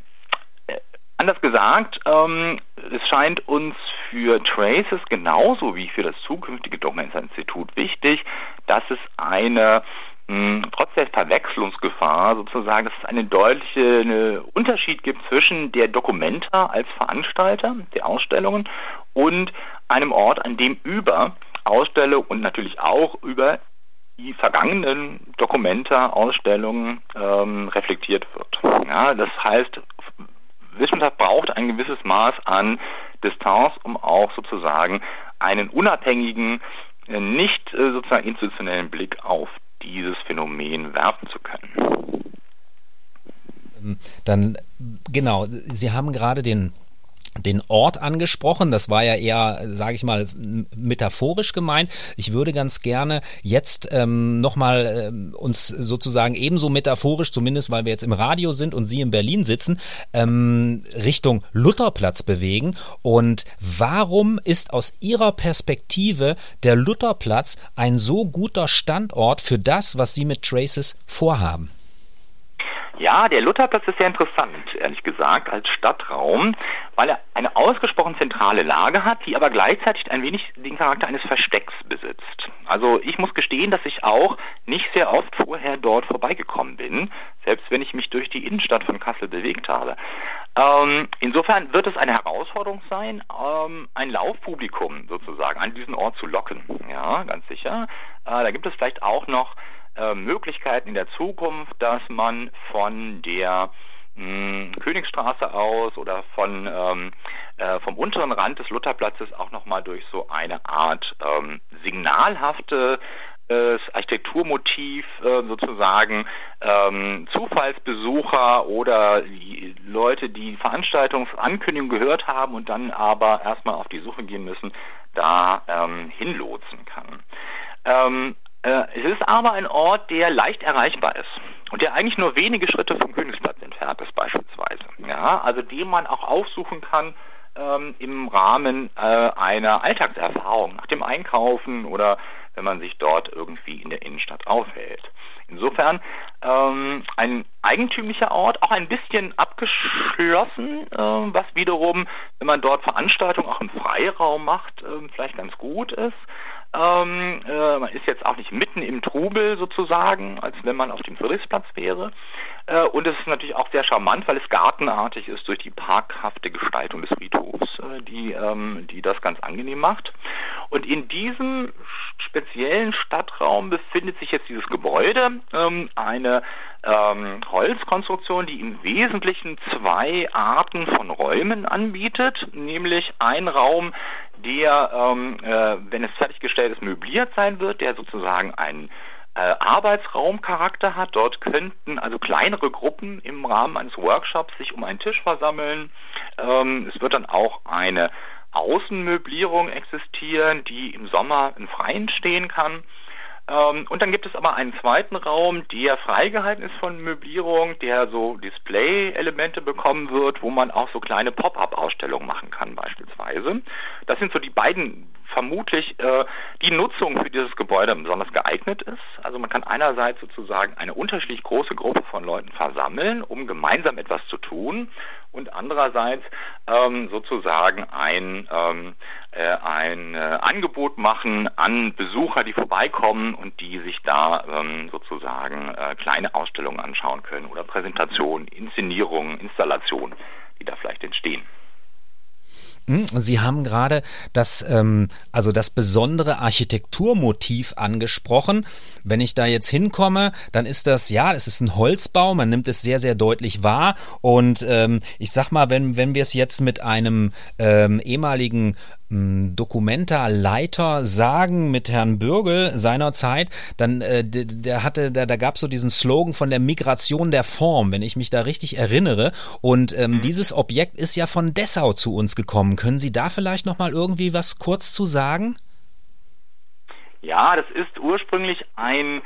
äh, anders gesagt, ähm, es scheint uns für Traces genauso wie für das zukünftige Dokumentinstitut wichtig, dass es eine trotz der Verwechslungsgefahr sozusagen, dass es einen deutlichen Unterschied gibt zwischen der Documenta als Veranstalter der Ausstellungen und einem Ort, an dem über Ausstellung und natürlich auch über die vergangenen Documenta, Ausstellungen ähm, reflektiert wird. Ja, das heißt, Wissenschaft braucht ein gewisses Maß an Distanz, um auch sozusagen einen unabhängigen, äh, nicht äh, sozusagen institutionellen Blick auf dieses Phänomen werfen zu können. Ähm, dann, genau, Sie haben gerade den den Ort angesprochen. Das war ja eher, sage ich mal, metaphorisch gemeint. Ich würde ganz gerne jetzt ähm, nochmal ähm, uns sozusagen ebenso metaphorisch, zumindest weil wir jetzt im Radio sind und Sie in Berlin sitzen, ähm, Richtung Lutherplatz bewegen. Und warum ist aus Ihrer Perspektive der Lutherplatz ein so guter Standort für das, was Sie mit Traces vorhaben? Ja, der Lutherplatz ist sehr interessant, ehrlich gesagt, als Stadtraum, weil er eine ausgesprochen zentrale Lage hat, die aber gleichzeitig ein wenig den Charakter eines Verstecks besitzt. Also ich muss gestehen, dass ich auch nicht sehr oft vorher dort vorbeigekommen bin, selbst wenn ich mich durch die Innenstadt von Kassel bewegt habe. Ähm, insofern wird es eine Herausforderung sein, ähm, ein Laufpublikum sozusagen an diesen Ort zu locken. Ja, ganz sicher. Äh, da gibt es vielleicht auch noch äh, Möglichkeiten in der Zukunft, dass man von der mh, Königstraße aus oder von ähm, äh, vom unteren Rand des Lutherplatzes auch nochmal durch so eine Art ähm, signalhafte das Architekturmotiv äh, sozusagen ähm, Zufallsbesucher oder Leute, die Veranstaltungsankündigung gehört haben und dann aber erstmal auf die Suche gehen müssen, da ähm, hinlotsen kann. Ähm, äh, es ist aber ein Ort, der leicht erreichbar ist und der eigentlich nur wenige Schritte vom Königsplatz entfernt ist beispielsweise. Ja, also den man auch aufsuchen kann ähm, im Rahmen äh, einer Alltagserfahrung nach dem Einkaufen oder wenn man sich dort irgendwie in der Innenstadt aufhält. Insofern ähm, ein eigentümlicher Ort, auch ein bisschen abgeschlossen, äh, was wiederum, wenn man dort Veranstaltungen auch im Freiraum macht, äh, vielleicht ganz gut ist. Ähm, äh, man ist jetzt auch nicht mitten im Trubel sozusagen, als wenn man auf dem Friedrichsplatz wäre. Äh, und es ist natürlich auch sehr charmant, weil es gartenartig ist durch die parkhafte Gestaltung des Friedhofs, äh, die, ähm, die das ganz angenehm macht. Und in diesem speziellen Stadtraum befindet sich jetzt dieses Gebäude, ähm, eine ähm, Holzkonstruktion, die im Wesentlichen zwei Arten von Räumen anbietet, nämlich ein Raum, der, ähm, äh, wenn es fertiggestellt ist, möbliert sein wird, der sozusagen einen äh, Arbeitsraumcharakter hat. Dort könnten also kleinere Gruppen im Rahmen eines Workshops sich um einen Tisch versammeln. Ähm, es wird dann auch eine Außenmöblierung existieren, die im Sommer im Freien stehen kann. Ähm, und dann gibt es aber einen zweiten Raum, der freigehalten ist von Möblierung, der so Display-Elemente bekommen wird, wo man auch so kleine Pop-up-Ausstellungen machen kann beispielsweise. Das sind so die beiden vermutlich äh, die Nutzung für dieses Gebäude besonders geeignet ist. Also man kann einerseits sozusagen eine unterschiedlich große Gruppe von Leuten versammeln, um gemeinsam etwas zu tun und andererseits ähm, sozusagen ein, ähm, äh, ein äh, Angebot machen an Besucher, die vorbeikommen und die sich da ähm, sozusagen äh, kleine Ausstellungen anschauen können oder Präsentationen, Inszenierungen, Installationen, die da vielleicht entstehen. Hm, Sie haben gerade das, ähm, also das besondere Architekturmotiv angesprochen. Wenn ich da jetzt hinkomme, dann ist das, ja, es ist ein Holzbau, man nimmt es sehr, sehr deutlich wahr. Und ähm, ich sag mal, wenn, wenn wir es jetzt mit einem ähm, ehemaligen Dokumenta-Leiter sagen mit Herrn Bürgel seinerzeit, dann äh, der, hatte, da, da gab es so diesen Slogan von der Migration der Form, wenn ich mich da richtig erinnere. Und ähm, mhm. dieses Objekt ist ja von Dessau zu uns gekommen. Können Sie da vielleicht noch mal irgendwie was kurz zu sagen? Ja, das ist ursprünglich ein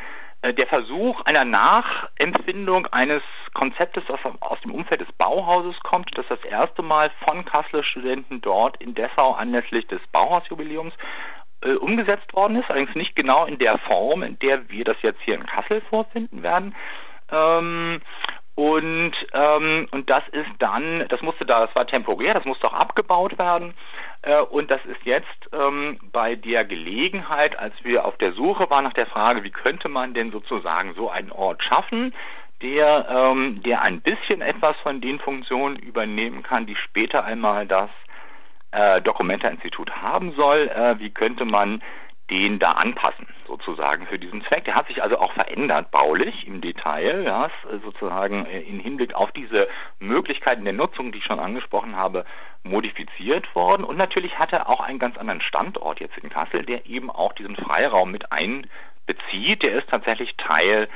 der Versuch einer Nachempfindung eines Konzeptes, das aus dem Umfeld des Bauhauses kommt, das das erste Mal von Kasseler Studenten dort in Dessau anlässlich des Bauhausjubiläums äh, umgesetzt worden ist, allerdings nicht genau in der Form, in der wir das jetzt hier in Kassel vorfinden werden. Ähm, und, ähm, und das ist dann, das musste da, das war temporär, das musste auch abgebaut werden. Äh, und das ist jetzt ähm, bei der Gelegenheit, als wir auf der Suche waren nach der Frage, wie könnte man denn sozusagen so einen Ort schaffen, der, ähm, der ein bisschen etwas von den Funktionen übernehmen kann, die später einmal das äh, Documenta-Institut haben soll. Äh, wie könnte man den da anpassen, sozusagen für diesen Zweck. Der hat sich also auch verändert baulich im Detail, ja, sozusagen äh, im Hinblick auf diese Möglichkeiten der Nutzung, die ich schon angesprochen habe, modifiziert worden. Und natürlich hat er auch einen ganz anderen Standort jetzt in Kassel, der eben auch diesen Freiraum mit einbezieht. Der ist tatsächlich Teil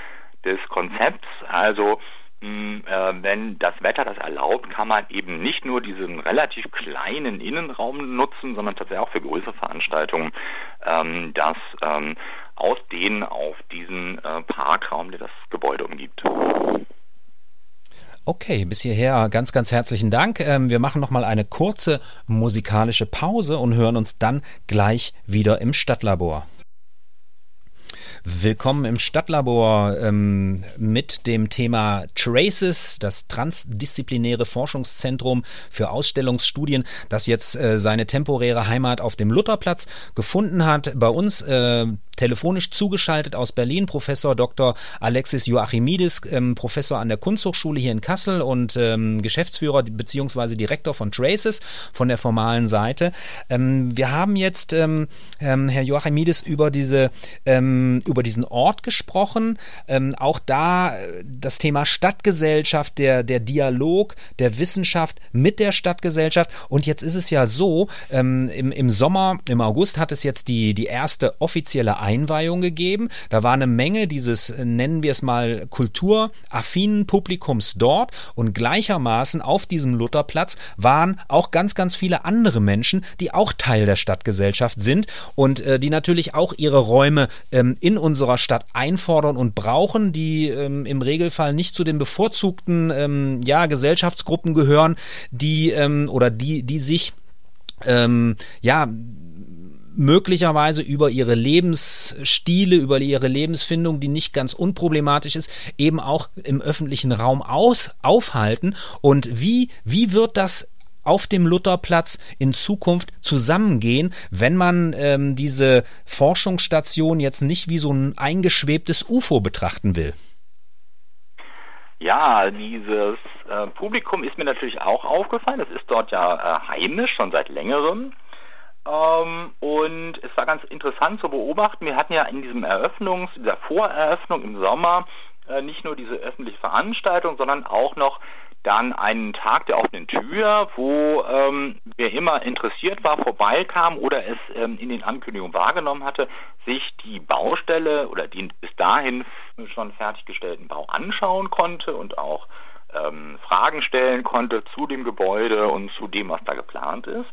des Konzepts. Also wenn das Wetter das erlaubt, kann man eben nicht nur diesen relativ kleinen Innenraum nutzen, sondern tatsächlich auch für größere Veranstaltungen ähm, das ähm, ausdehnen auf diesen äh, Parkraum, der das Gebäude umgibt. Okay, bis hierher ganz, ganz herzlichen Dank. Ähm, wir machen nochmal eine kurze musikalische Pause und hören uns dann gleich wieder im Stadtlabor. Willkommen im Stadtlabor ähm, mit dem Thema Traces, das transdisziplinäre Forschungszentrum für Ausstellungsstudien, das jetzt äh, seine temporäre Heimat auf dem Lutherplatz gefunden hat. Bei uns äh, telefonisch zugeschaltet aus Berlin Professor Dr. Alexis Joachimidis, ähm, Professor an der Kunsthochschule hier in Kassel und ähm, Geschäftsführer bzw. Direktor von Traces von der formalen Seite. Ähm, wir haben jetzt, ähm, ähm, Herr Joachimidis, über diese ähm, über diesen Ort gesprochen. auch da äh, das Thema Stadtgesellschaft, der der Dialog der Wissenschaft mit der Stadtgesellschaft. Und jetzt ist es ja so, im, im Sommer, im August hat es jetzt die die erste offizielle Einweihung gegeben. Da war eine Menge dieses, nennen wir es mal, kulturaffinen Publikums dort und gleichermaßen auf diesem Lutherplatz waren auch ganz, ganz viele andere Menschen, die auch Teil der Stadtgesellschaft sind und äh, die natürlich auch ihre Räume ähm, in unserer Stadt einfordern und brauchen, die ähm, im Regelfall nicht zu den bevorzugten ähm, ja, Gesellschaftsgruppen gehören, die ähm, oder die, die sich ähm, ja möglicherweise über ihre Lebensstile, über ihre Lebensfindung, die nicht ganz unproblematisch ist, eben auch im öffentlichen Raum aus, aufhalten. Und wie, wie wird das auf dem Lutherplatz in Zukunft zusammengehen, wenn man ähm, diese Forschungsstation jetzt nicht wie so ein eingeschwebtes UFO betrachten will? Ja, dieses äh, Publikum ist mir natürlich auch aufgefallen. Das ist dort ja äh, heimisch schon seit längerem. Ähm, und es war ganz interessant zu beobachten. Wir hatten ja in diesem Eröffnungs-, dieser Voreröffnung im Sommer äh, nicht nur diese öffentliche Veranstaltung, sondern auch noch dann einen Tag der offenen Tür, wo ähm, wer immer interessiert war, vorbeikam oder es ähm, in den Ankündigungen wahrgenommen hatte, sich die Baustelle oder den bis dahin schon fertiggestellten Bau anschauen konnte und auch ähm, Fragen stellen konnte zu dem Gebäude und zu dem, was da geplant ist.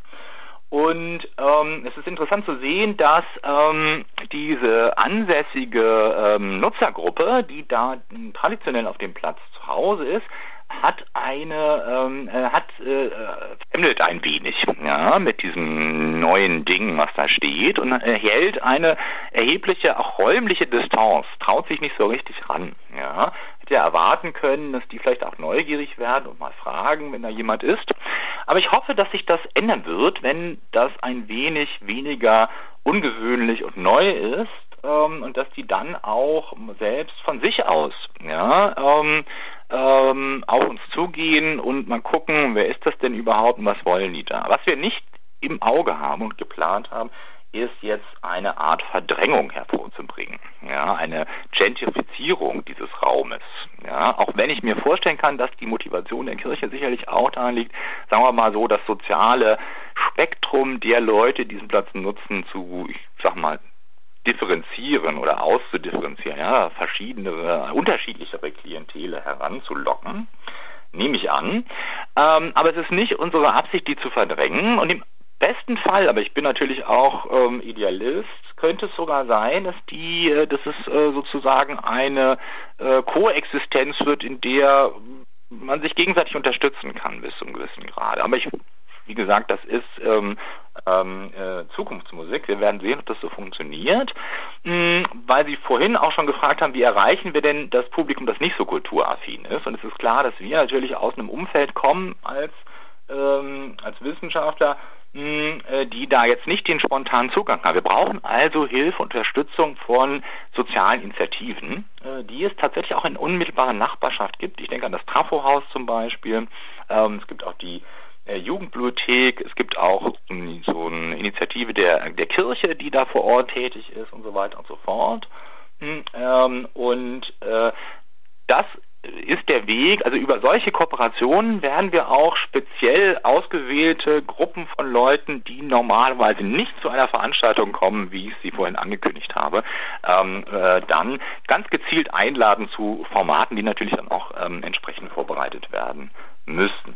Und ähm, es ist interessant zu sehen, dass ähm, diese ansässige ähm, Nutzergruppe, die da traditionell auf dem Platz zu Hause ist, hat eine ähm, äh, hat äh, fremdelt ein wenig ja mit diesem neuen Ding was da steht und erhält eine erhebliche auch räumliche Distanz traut sich nicht so richtig ran ja. Hätte ja erwarten können dass die vielleicht auch neugierig werden und mal fragen wenn da jemand ist. Aber ich hoffe dass sich das ändern wird wenn das ein wenig weniger ungewöhnlich und neu ist ähm, und dass die dann auch selbst von sich aus ja ähm, ähm, auf uns zugehen und mal gucken, wer ist das denn überhaupt und was wollen die da. Was wir nicht im Auge haben und geplant haben, ist jetzt eine Art Verdrängung hervorzubringen, ja, eine Gentrifizierung dieses Raumes. Ja, auch wenn ich mir vorstellen kann, dass die Motivation der Kirche sicherlich auch daran liegt, sagen wir mal so, das soziale Spektrum der Leute, die diesen Platz nutzen, zu, ich sag mal, differenzieren oder auszudifferenzieren, ja, verschiedene, unterschiedlichere Klientele heranzulocken, nehme ich an. Ähm, aber es ist nicht unsere Absicht, die zu verdrängen. Und im besten Fall, aber ich bin natürlich auch ähm, Idealist, könnte es sogar sein, dass die, äh, dass es äh, sozusagen eine äh, Koexistenz wird, in der man sich gegenseitig unterstützen kann bis zu einem gewissen Grade. Aber ich wie gesagt, das ist ähm, ähm, äh, Zukunftsmusik. Wir werden sehen, ob das so funktioniert. Mhm, weil Sie vorhin auch schon gefragt haben, wie erreichen wir denn das Publikum, das nicht so kulturaffin ist. Und es ist klar, dass wir natürlich aus einem Umfeld kommen als, ähm, als Wissenschaftler, mh, äh, die da jetzt nicht den spontanen Zugang haben. Wir brauchen also Hilfe, Unterstützung von sozialen Initiativen, äh, die es tatsächlich auch in unmittelbarer Nachbarschaft gibt. Ich denke an das Trafohaus zum Beispiel. Ähm, es gibt auch die Jugendbibliothek, es gibt auch so eine Initiative der, der Kirche, die da vor Ort tätig ist und so weiter und so fort. Hm, ähm, und äh, das ist der Weg, also über solche Kooperationen werden wir auch speziell ausgewählte Gruppen von Leuten, die normalerweise nicht zu einer Veranstaltung kommen, wie ich sie vorhin angekündigt habe, ähm, äh, dann ganz gezielt einladen zu Formaten, die natürlich dann auch ähm, entsprechend vorbereitet werden müssen.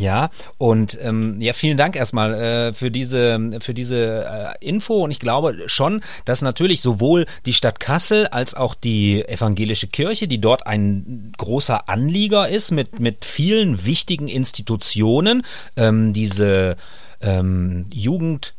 Ja, und ähm, ja, vielen Dank erstmal äh, für diese, für diese äh, Info. Und ich glaube schon, dass natürlich sowohl die Stadt Kassel als auch die evangelische Kirche, die dort ein großer Anlieger ist mit, mit vielen wichtigen Institutionen, ähm, diese ähm, Jugend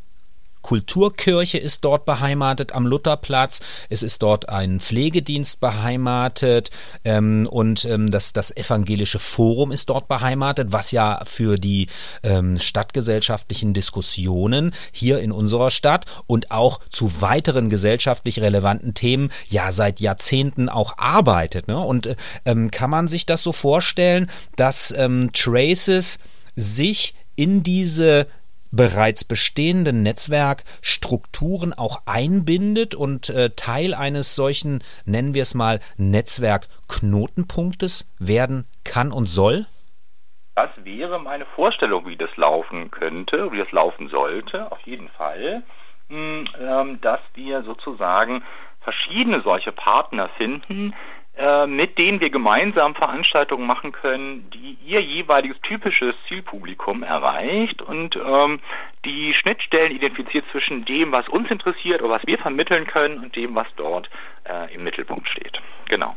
Kulturkirche ist dort beheimatet am Lutherplatz. Es ist dort ein Pflegedienst beheimatet ähm, und ähm, das, das evangelische Forum ist dort beheimatet, was ja für die ähm, stadtgesellschaftlichen Diskussionen hier in unserer Stadt und auch zu weiteren gesellschaftlich relevanten Themen ja seit Jahrzehnten auch arbeitet. Ne? Und äh, ähm, kann man sich das so vorstellen, dass ähm, Traces sich in diese bereits bestehenden Netzwerkstrukturen auch einbindet und äh, Teil eines solchen, nennen wir es mal, Netzwerkknotenpunktes werden kann und soll? Das wäre meine Vorstellung, wie das laufen könnte, wie das laufen sollte, auf jeden Fall, hm, ähm, dass wir sozusagen verschiedene solche Partner finden, mit denen wir gemeinsam Veranstaltungen machen können, die ihr jeweiliges typisches Zielpublikum erreicht und ähm, die Schnittstellen identifiziert zwischen dem, was uns interessiert oder was wir vermitteln können und dem, was dort äh, im Mittelpunkt steht. Genau.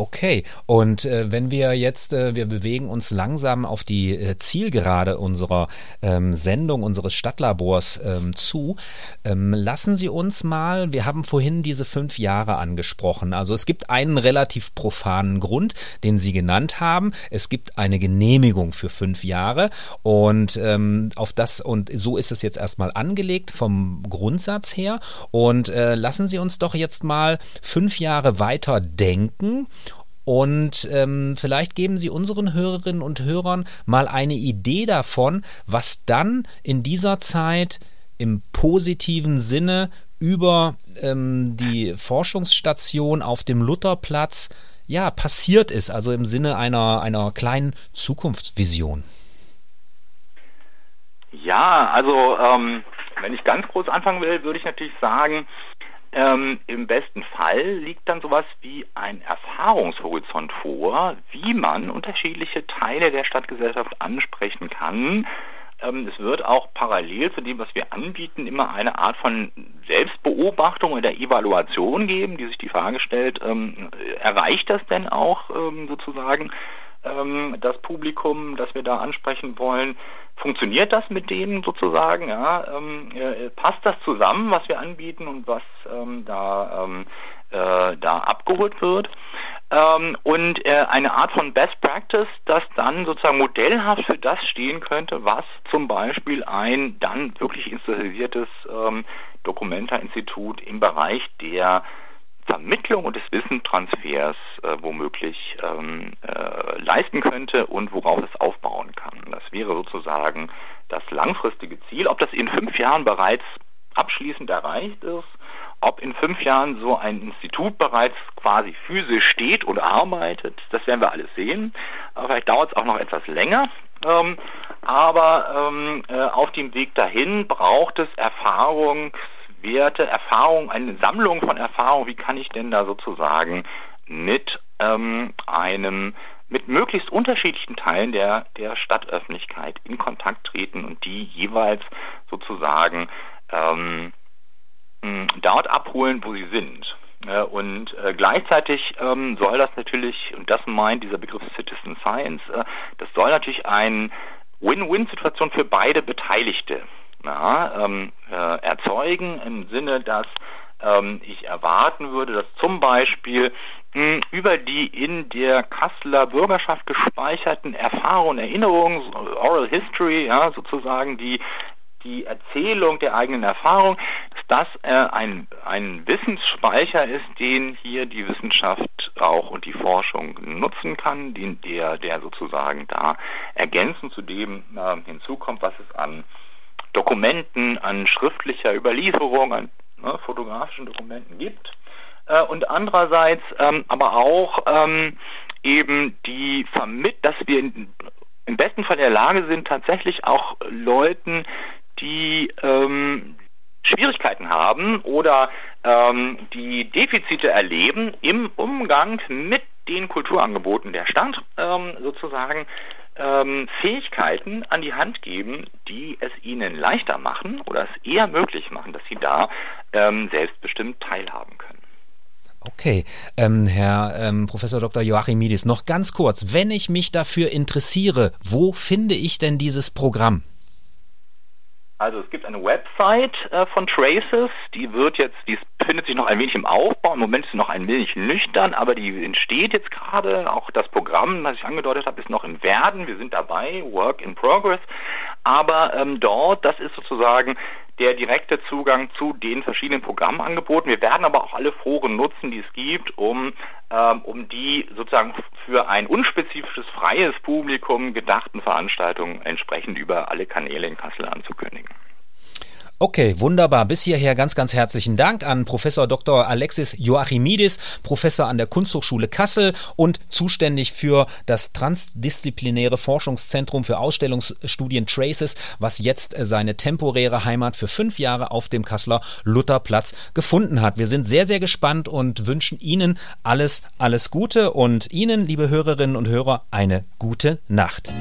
Okay, und äh, wenn wir jetzt, äh, wir bewegen uns langsam auf die äh, Zielgerade unserer ähm, Sendung, unseres Stadtlabors ähm, zu, ähm, lassen Sie uns mal, wir haben vorhin diese fünf Jahre angesprochen. Also es gibt einen relativ profanen Grund, den Sie genannt haben. Es gibt eine Genehmigung für fünf Jahre und ähm, auf das, und so ist es jetzt erstmal angelegt vom Grundsatz her. Und äh, lassen Sie uns doch jetzt mal fünf Jahre weiter denken und ähm, vielleicht geben Sie unseren Hörerinnen und Hörern mal eine Idee davon, was dann in dieser Zeit im positiven Sinne über ähm, die Forschungsstation auf dem Lutherplatz ja passiert ist, also im Sinne einer, einer kleinen Zukunftsvision. Ja, also ähm, wenn ich ganz groß anfangen will, würde ich natürlich sagen, ähm, Im besten Fall liegt dann sowas wie ein Erfahrungshorizont vor, wie man unterschiedliche Teile der Stadtgesellschaft ansprechen kann. Ähm, es wird auch parallel zu dem, was wir anbieten, immer eine Art von Selbstbeobachtung oder Evaluation geben, die sich die Frage stellt, ähm, erreicht das denn auch ähm, sozusagen ähm, das Publikum, das wir da ansprechen wollen? funktioniert das mit denen sozusagen? Ja, ähm, äh, passt das zusammen, was wir anbieten und was ähm, da, ähm, äh, da abgeholt wird? Ähm, und äh, eine Art von Best Practice, das dann sozusagen modellhaft für das stehen könnte, was zum Beispiel ein dann wirklich institutionalisiertes ähm, Dokumenta-Institut im Bereich der Vermittlung und des Wissenstransfers äh, womöglich ähm, äh, leisten könnte und worauf es aufbauen kann. Das wäre sozusagen das langfristige Ziel. Ob das in fünf Jahren bereits abschließend erreicht ist, ob in fünf Jahren so ein Institut bereits quasi physisch steht und arbeitet, das werden wir alles sehen. Vielleicht dauert es auch noch etwas länger. Ähm, aber ähm, äh, auf dem Weg dahin braucht es Erfahrungs- Werte, Erfahrung, eine Sammlung von Erfahrungen, wie kann ich denn da sozusagen mit ähm, einem mit möglichst unterschiedlichen Teilen der, der Stadtöffentlichkeit in Kontakt treten und die jeweils sozusagen ähm, dort abholen, wo sie sind. Äh, und äh, gleichzeitig ähm, soll das natürlich, und das meint dieser Begriff Citizen Science, äh, das soll natürlich eine Win-Win-Situation für beide Beteiligte ja, ähm, äh, erzeugen, im Sinne, dass ähm, ich erwarten würde, dass zum Beispiel mh, hm, über die in der Kasseler Bürgerschaft gespeicherten Erfahrungen, Erinnerungen, Oral History, ja, sozusagen die die Erzählung der eigenen Erfahrung, dass das äh, ein, ein Wissensspeicher ist, den hier die Wissenschaft auch und die Forschung nutzen kann, den, der, der sozusagen da ergänzend zu dem äh, hinzukommt, was es an Dokumenten, an schriftlicher Überlieferung, an ne, fotografischen Dokumenten gibt. Äh, und andererseits ähm, aber auch ähm, eben die Vermitt, dass wir in, im besten Fall in der Lage sind, tatsächlich auch Leuten, die ähm, Schwierigkeiten haben oder ähm, die Defizite erleben im Umgang mit den Kulturangeboten der Stadt ähm, sozusagen ähm, Fähigkeiten an die Hand geben, die es ihnen leichter machen oder es eher möglich machen, dass sie da ähm, selbstbestimmt teilhaben können. Okay, ähm, Herr ähm, Professor Dr. Joachimidis, noch ganz kurz, wenn ich mich dafür interessiere, wo finde ich denn dieses Programm? Also es gibt eine Website äh, von Traces, die wird jetzt, die befindet sich noch ein wenig im Aufbau. Im Moment ist sie noch ein wenig nüchtern, aber die entsteht jetzt gerade. Auch das Programm, was ich angedeutet habe, ist noch im Werden. Wir sind dabei, Work in Progress. Aber ähm, dort, das ist sozusagen der direkte Zugang zu den verschiedenen Programmangeboten. Wir werden aber auch alle Foren nutzen, die es gibt, um, ähm, um die sozusagen für ein unspezifisches, freies Publikum gedachten Veranstaltungen entsprechend über alle Kanäle in Kassel anzukündigen. Okay, wunderbar. Bis hierher ganz, ganz herzlichen Dank an Professor Dr. Alexis Joachimidis, Professor an der Kunsthochschule Kassel und zuständig für das transdisziplinäre Forschungszentrum für Ausstellungsstudien Traces, was jetzt seine temporäre Heimat für fünf Jahre auf dem Kasseler Lutherplatz gefunden hat. Wir sind sehr, sehr gespannt und wünschen Ihnen alles, alles Gute und Ihnen, liebe Hörerinnen und Hörer, eine gute Nacht.